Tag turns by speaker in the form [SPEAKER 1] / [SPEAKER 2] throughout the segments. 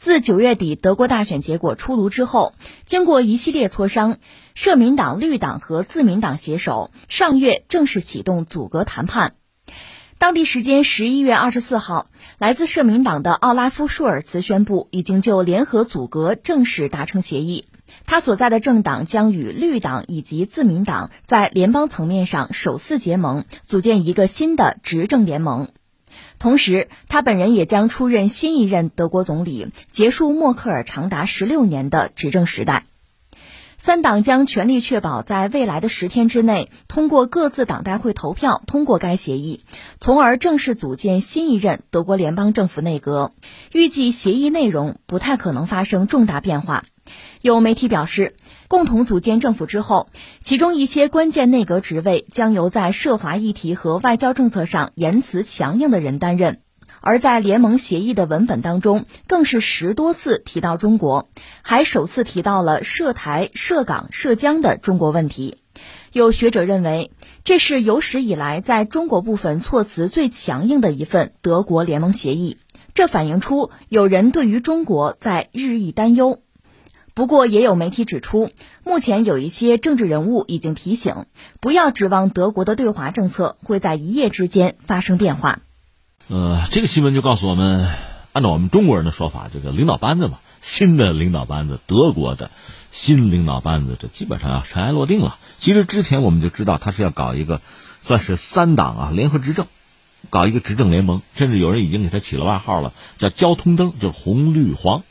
[SPEAKER 1] 自九月底德国大选结果出炉之后，经过一系列磋商，社民党、绿党和自民党携手，上月正式启动阻隔谈判。当地时间十一月二十四号，来自社民党的奥拉夫·舒尔茨宣布，已经就联合阻隔正式达成协议。他所在的政党将与绿党以及自民党在联邦层面上首次结盟，组建一个新的执政联盟。同时，他本人也将出任新一任德国总理，结束默克尔长达十六年的执政时代。三党将全力确保在未来的十天之内通过各自党代会投票通过该协议，从而正式组建新一任德国联邦政府内阁。预计协议内容不太可能发生重大变化。有媒体表示，共同组建政府之后，其中一些关键内阁职位将由在涉华议题和外交政策上言辞强硬的人担任。而在联盟协议的文本当中，更是十多次提到中国，还首次提到了涉台、涉港、涉疆的中国问题。有学者认为，这是有史以来在中国部分措辞最强硬的一份德国联盟协议。这反映出有人对于中国在日益担忧。不过，也有媒体指出，目前有一些政治人物已经提醒，不要指望德国的对华政策会在一夜之间发生变化。
[SPEAKER 2] 呃，这个新闻就告诉我们，按照我们中国人的说法，这个领导班子嘛，新的领导班子，德国的新领导班子，这基本上要尘埃落定了。其实之前我们就知道，他是要搞一个算是三党啊联合执政，搞一个执政联盟，甚至有人已经给他起了外号了，叫“交通灯”，就是红绿黄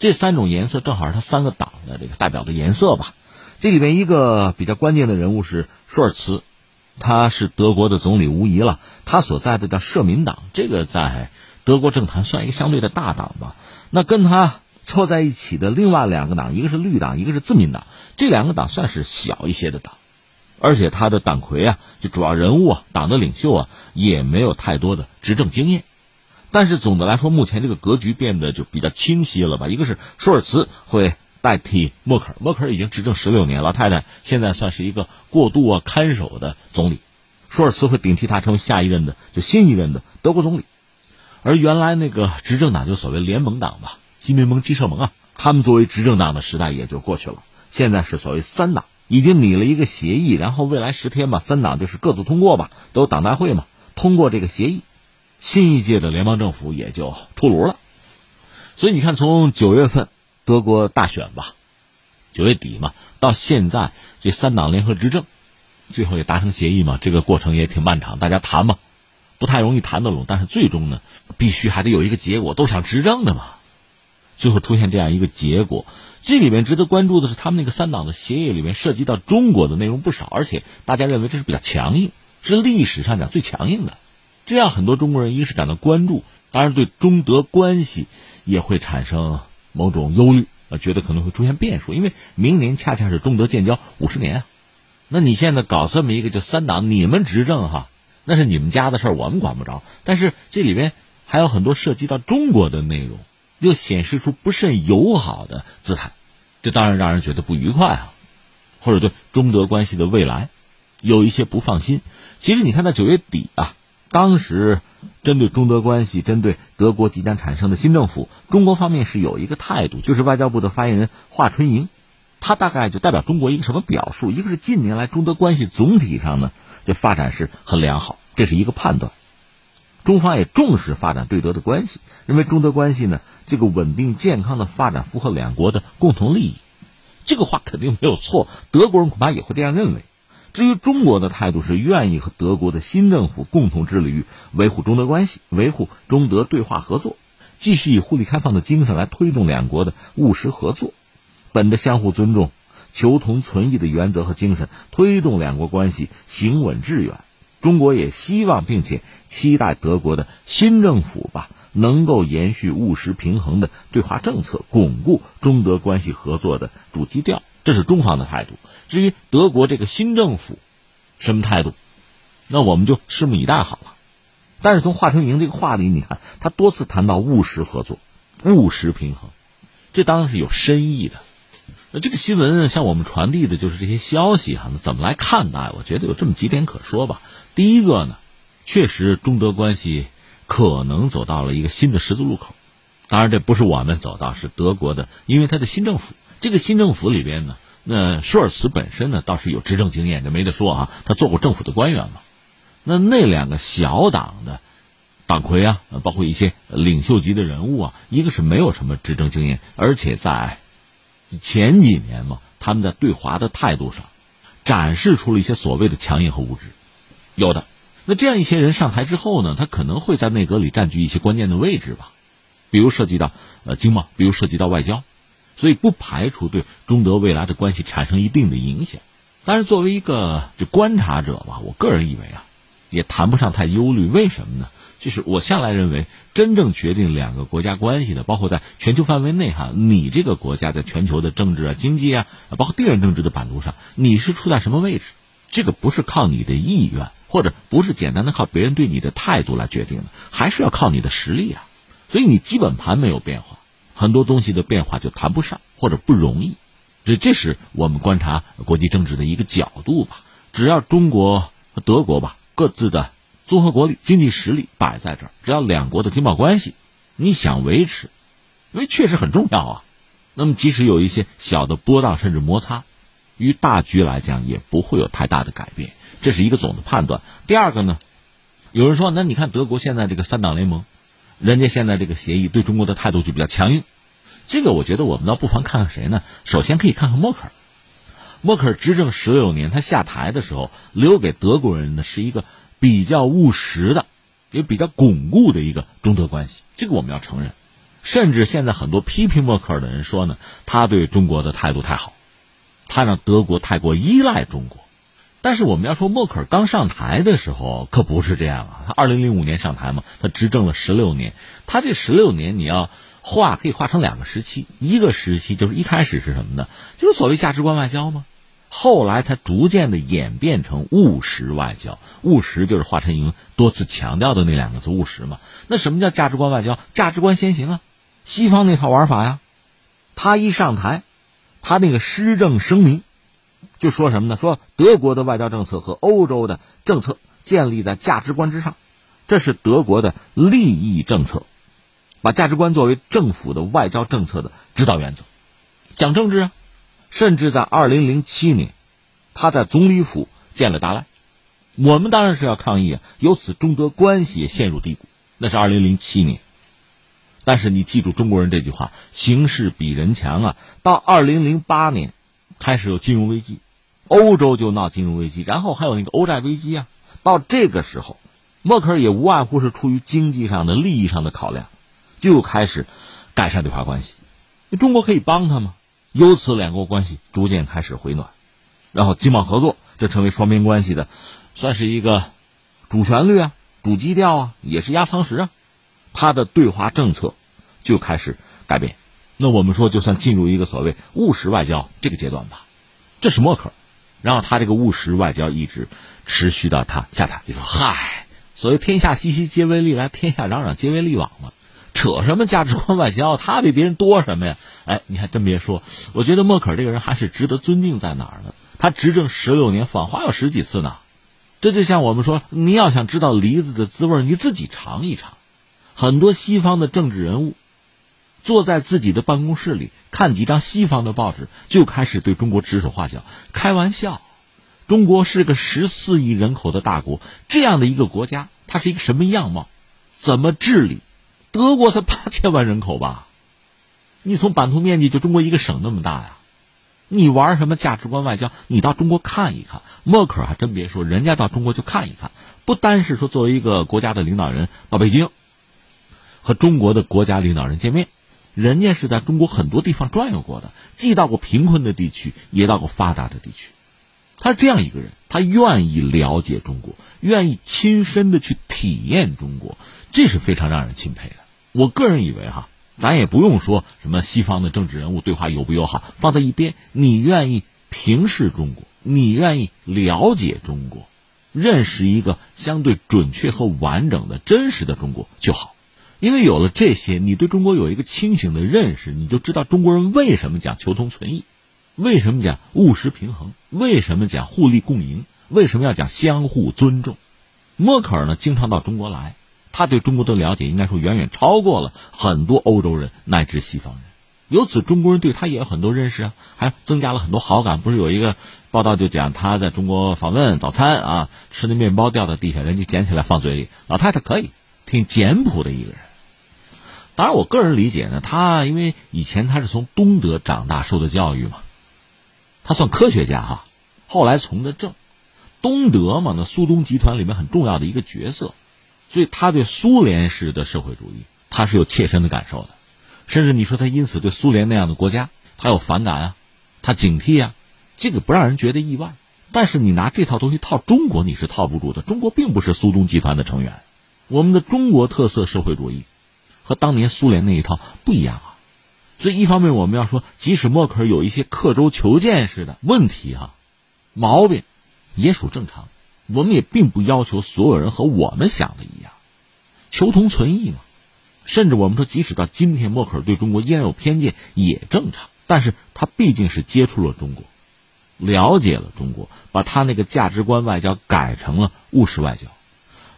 [SPEAKER 2] 这三种颜色，正好是他三个党的这个代表的颜色吧。这里面一个比较关键的人物是舒尔茨。他是德国的总理无疑了，他所在的叫社民党，这个在德国政坛算一个相对的大党吧。那跟他凑在一起的另外两个党，一个是绿党，一个是自民党，这两个党算是小一些的党，而且他的党魁啊，就主要人物啊，党的领袖啊，也没有太多的执政经验。但是总的来说，目前这个格局变得就比较清晰了吧？一个是舒尔茨会。代替默克尔，默克尔已经执政十六年，老太太现在算是一个过渡啊看守的总理，舒尔茨会顶替他成为下一任的就新一任的德国总理，而原来那个执政党就所谓联盟党吧，基民盟、基社盟啊，他们作为执政党的时代也就过去了，现在是所谓三党已经拟了一个协议，然后未来十天吧，三党就是各自通过吧，都有党代会嘛，通过这个协议，新一届的联邦政府也就出炉了，所以你看从九月份。德国大选吧，九月底嘛，到现在这三党联合执政，最后也达成协议嘛，这个过程也挺漫长，大家谈嘛，不太容易谈得拢，但是最终呢，必须还得有一个结果，都想执政的嘛，最后出现这样一个结果。这里面值得关注的是，他们那个三党的协议里面涉及到中国的内容不少，而且大家认为这是比较强硬，是历史上讲最强硬的，这样很多中国人一是感到关注，当然对中德关系也会产生。某种忧虑，呃，觉得可能会出现变数，因为明年恰恰是中德建交五十年啊。那你现在搞这么一个就三党，你们执政哈，那是你们家的事儿，我们管不着。但是这里边还有很多涉及到中国的内容，又显示出不甚友好的姿态，这当然让人觉得不愉快啊，或者对中德关系的未来有一些不放心。其实你看，到九月底啊。当时，针对中德关系，针对德国即将产生的新政府，中国方面是有一个态度，就是外交部的发言人华春莹，他大概就代表中国一个什么表述？一个是近年来中德关系总体上呢，这发展是很良好，这是一个判断。中方也重视发展对德的关系，认为中德关系呢，这个稳定健康的发展符合两国的共同利益，这个话肯定没有错，德国人恐怕也会这样认为。至于中国的态度是愿意和德国的新政府共同致力于维护中德关系，维护中德对话合作，继续以互利开放的精神来推动两国的务实合作，本着相互尊重、求同存异的原则和精神，推动两国关系行稳致远。中国也希望并且期待德国的新政府吧，能够延续务实平衡的对华政策，巩固中德关系合作的主基调。这是中方的态度。至于德国这个新政府什么态度，那我们就拭目以待好了。但是从华春莹这个话里，你看他多次谈到务实合作、务实平衡，这当然是有深意的。那这个新闻向我们传递的就是这些消息哈，那怎么来看待？我觉得有这么几点可说吧。第一个呢，确实中德关系可能走到了一个新的十字路口，当然，这不是我们走到，是德国的，因为他的新政府，这个新政府里边呢，那舒尔茨本身呢倒是有执政经验，这没得说啊，他做过政府的官员嘛。那那两个小党的党魁啊，包括一些领袖级的人物啊，一个是没有什么执政经验，而且在前几年嘛，他们在对华的态度上展示出了一些所谓的强硬和无知，有的。那这样一些人上台之后呢，他可能会在内阁里占据一些关键的位置吧。比如涉及到呃经贸，比如涉及到外交，所以不排除对中德未来的关系产生一定的影响。但是作为一个这观察者吧，我个人以为啊，也谈不上太忧虑。为什么呢？就是我向来认为，真正决定两个国家关系的，包括在全球范围内哈，你这个国家在全球的政治啊、经济啊，包括地缘政治的版图上，你是处在什么位置？这个不是靠你的意愿，或者不是简单的靠别人对你的态度来决定的，还是要靠你的实力啊。所以你基本盘没有变化，很多东西的变化就谈不上或者不容易，所以这是我们观察国际政治的一个角度吧。只要中国和德国吧各自的综合国力、经济实力摆在这儿，只要两国的经贸关系你想维持，因为确实很重要啊。那么即使有一些小的波荡甚至摩擦，于大局来讲也不会有太大的改变，这是一个总的判断。第二个呢，有人说，那你看德国现在这个三党联盟。人家现在这个协议对中国的态度就比较强硬，这个我觉得我们倒不妨看看谁呢？首先可以看看默克尔。默克尔执政十六年，他下台的时候留给德国人的是一个比较务实的，也比较巩固的一个中德关系。这个我们要承认。甚至现在很多批评默克尔的人说呢，他对中国的态度太好，他让德国太过依赖中国。但是我们要说，默克尔刚上台的时候可不是这样啊。他二零零五年上台嘛，他执政了十六年。他这十六年，你要画可以画成两个时期。一个时期就是一开始是什么呢？就是所谓价值观外交嘛。后来他逐渐的演变成务实外交。务实就是华晨莹多次强调的那两个字务实嘛。那什么叫价值观外交？价值观先行啊，西方那套玩法呀。他一上台，他那个施政声明。就说什么呢？说德国的外交政策和欧洲的政策建立在价值观之上，这是德国的利益政策，把价值观作为政府的外交政策的指导原则。讲政治啊，甚至在二零零七年，他在总理府见了达赖，我们当然是要抗议啊，由此中德关系也陷入低谷。那是二零零七年，但是你记住中国人这句话：形势比人强啊。到二零零八年。开始有金融危机，欧洲就闹金融危机，然后还有那个欧债危机啊。到这个时候，默克尔也无外乎是出于经济上的利益上的考量，就开始改善对华关系。中国可以帮他吗？由此两国关系逐渐开始回暖，然后经贸合作这成为双边关系的，算是一个主旋律啊、主基调啊，也是压舱石啊。他的对华政策就开始改变。那我们说，就算进入一个所谓务实外交这个阶段吧，这是默克尔，然后他这个务实外交一直持续到他下台。就说嗨，所谓天下熙熙皆为利来，天下攘攘皆为利往嘛，扯什么价值观外交？他比别人多什么呀？哎，你还真别说，我觉得默克尔这个人还是值得尊敬，在哪儿呢？他执政十六年，访华有十几次呢。这就像我们说，你要想知道梨子的滋味，你自己尝一尝。很多西方的政治人物。坐在自己的办公室里看几张西方的报纸，就开始对中国指手画脚。开玩笑，中国是个十四亿人口的大国，这样的一个国家，它是一个什么样貌？怎么治理？德国才八千万人口吧？你从版图面积就中国一个省那么大呀？你玩什么价值观外交？你到中国看一看。默克尔还真别说，人家到中国就看一看，不单是说作为一个国家的领导人到北京，和中国的国家领导人见面。人家是在中国很多地方转悠过的，既到过贫困的地区，也到过发达的地区。他是这样一个人，他愿意了解中国，愿意亲身的去体验中国，这是非常让人钦佩的。我个人以为哈，咱也不用说什么西方的政治人物对话友不友好，放在一边，你愿意平视中国，你愿意了解中国，认识一个相对准确和完整的真实的中国就好。因为有了这些，你对中国有一个清醒的认识，你就知道中国人为什么讲求同存异，为什么讲务实平衡，为什么讲互利共赢，为什么要讲相互尊重。默克尔呢，经常到中国来，他对中国的了解应该说远远超过了很多欧洲人乃至西方人。由此，中国人对他也有很多认识啊，还增加了很多好感。不是有一个报道就讲他在中国访问早餐啊，吃的面包掉到地下，人家捡起来放嘴里。老太太可以，挺简朴的一个人。当然，我个人理解呢，他因为以前他是从东德长大受的教育嘛，他算科学家哈。后来从的政，东德嘛，那苏东集团里面很重要的一个角色，所以他对苏联式的社会主义他是有切身的感受的。甚至你说他因此对苏联那样的国家他有反感啊，他警惕啊，这个不让人觉得意外。但是你拿这套东西套中国，你是套不住的。中国并不是苏东集团的成员，我们的中国特色社会主义和当年苏联那一套不一样啊。所以一方面我们要说，即使默克尔有一些刻舟求剑式的问题哈，毛病也属正常。我们也并不要求所有人和我们想的一样，求同存异嘛。甚至我们说，即使到今天，默克尔对中国依然有偏见，也正常。但是他毕竟是接触了中国，了解了中国，把他那个价值观外交改成了务实外交，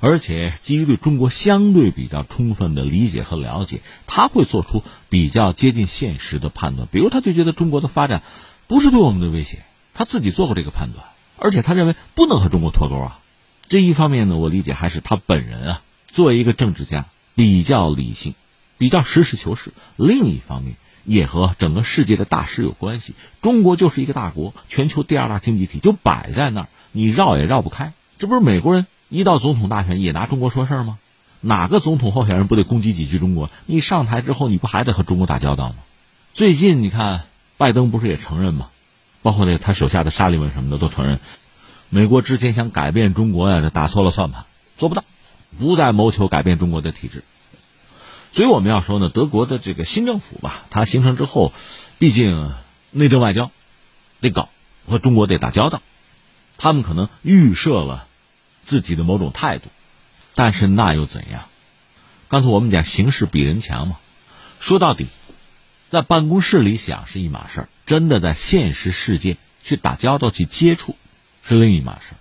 [SPEAKER 2] 而且基于对中国相对比较充分的理解和了解，他会做出比较接近现实的判断。比如，他就觉得中国的发展不是对我们的威胁，他自己做过这个判断，而且他认为不能和中国脱钩啊。这一方面呢，我理解还是他本人啊，作为一个政治家。比较理性，比较实事求是。另一方面，也和整个世界的大势有关系。中国就是一个大国，全球第二大经济体就摆在那儿，你绕也绕不开。这不是美国人一到总统大选也拿中国说事儿吗？哪个总统候选人不得攻击几句中国？你上台之后，你不还得和中国打交道吗？最近你看，拜登不是也承认吗？包括那个他手下的沙利文什么的都承认，美国之前想改变中国呀，这打错了算盘，做不到。不再谋求改变中国的体制，所以我们要说呢，德国的这个新政府吧，它形成之后，毕竟内政外交得搞，和中国得打交道，他们可能预设了自己的某种态度，但是那又怎样？刚才我们讲形势比人强嘛，说到底，在办公室里想是一码事儿，真的在现实世界去打交道、去接触是另一码事儿。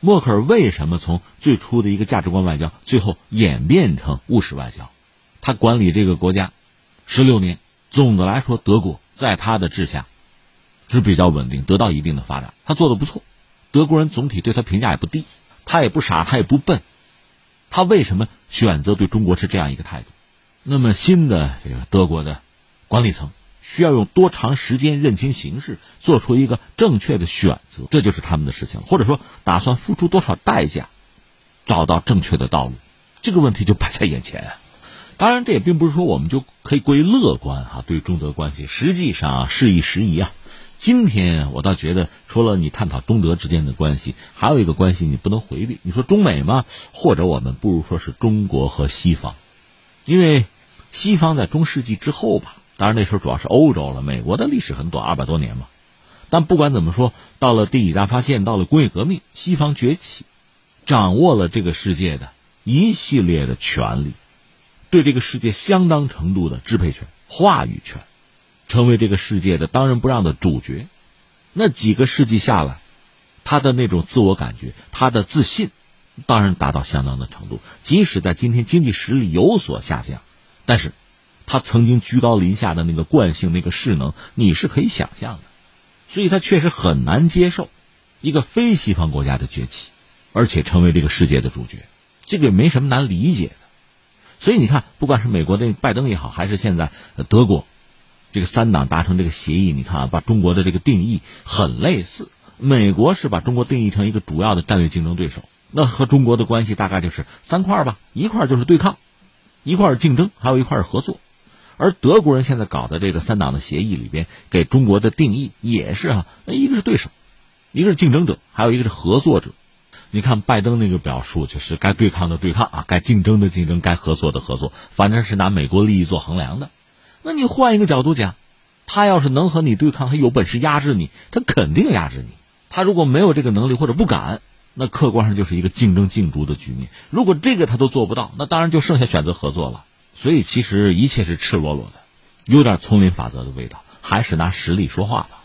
[SPEAKER 2] 默克尔为什么从最初的一个价值观外交，最后演变成务实外交？他管理这个国家十六年，总的来说，德国在他的治下是比较稳定，得到一定的发展。他做的不错，德国人总体对他评价也不低。他也不傻，他也不笨。他为什么选择对中国是这样一个态度？那么新的这个德国的管理层。需要用多长时间认清形势，做出一个正确的选择，这就是他们的事情。或者说，打算付出多少代价，找到正确的道路，这个问题就摆在眼前。当然，这也并不是说我们就可以过于乐观哈。对中德关系，实际上事宜时宜啊。今天我倒觉得，除了你探讨中德之间的关系，还有一个关系你不能回避。你说中美吗？或者我们不如说是中国和西方，因为西方在中世纪之后吧。当然那时候主要是欧洲了，美国的历史很短，二百多年嘛。但不管怎么说，到了第几大发现，到了工业革命，西方崛起，掌握了这个世界的一系列的权利，对这个世界相当程度的支配权、话语权，成为这个世界的当仁不让的主角。那几个世纪下来，他的那种自我感觉，他的自信，当然达到相当的程度。即使在今天经济实力有所下降，但是。他曾经居高临下的那个惯性、那个势能，你是可以想象的，所以他确实很难接受一个非西方国家的崛起，而且成为这个世界的主角，这个没什么难理解的。所以你看，不管是美国的拜登也好，还是现在德国这个三党达成这个协议，你看啊，把中国的这个定义很类似。美国是把中国定义成一个主要的战略竞争对手，那和中国的关系大概就是三块吧，一块就是对抗，一块是竞争，还有一块是合作。而德国人现在搞的这个三党的协议里边，给中国的定义也是啊，一个是对手，一个是竞争者，还有一个是合作者。你看拜登那个表述，就是该对抗的对抗啊，该竞争的竞争，该合作的合作，反正是拿美国利益做衡量的。那你换一个角度讲，他要是能和你对抗，他有本事压制你，他肯定压制你。他如果没有这个能力或者不敢，那客观上就是一个竞争竞逐的局面。如果这个他都做不到，那当然就剩下选择合作了。所以，其实一切是赤裸裸的，有点丛林法则的味道，还是拿实力说话吧。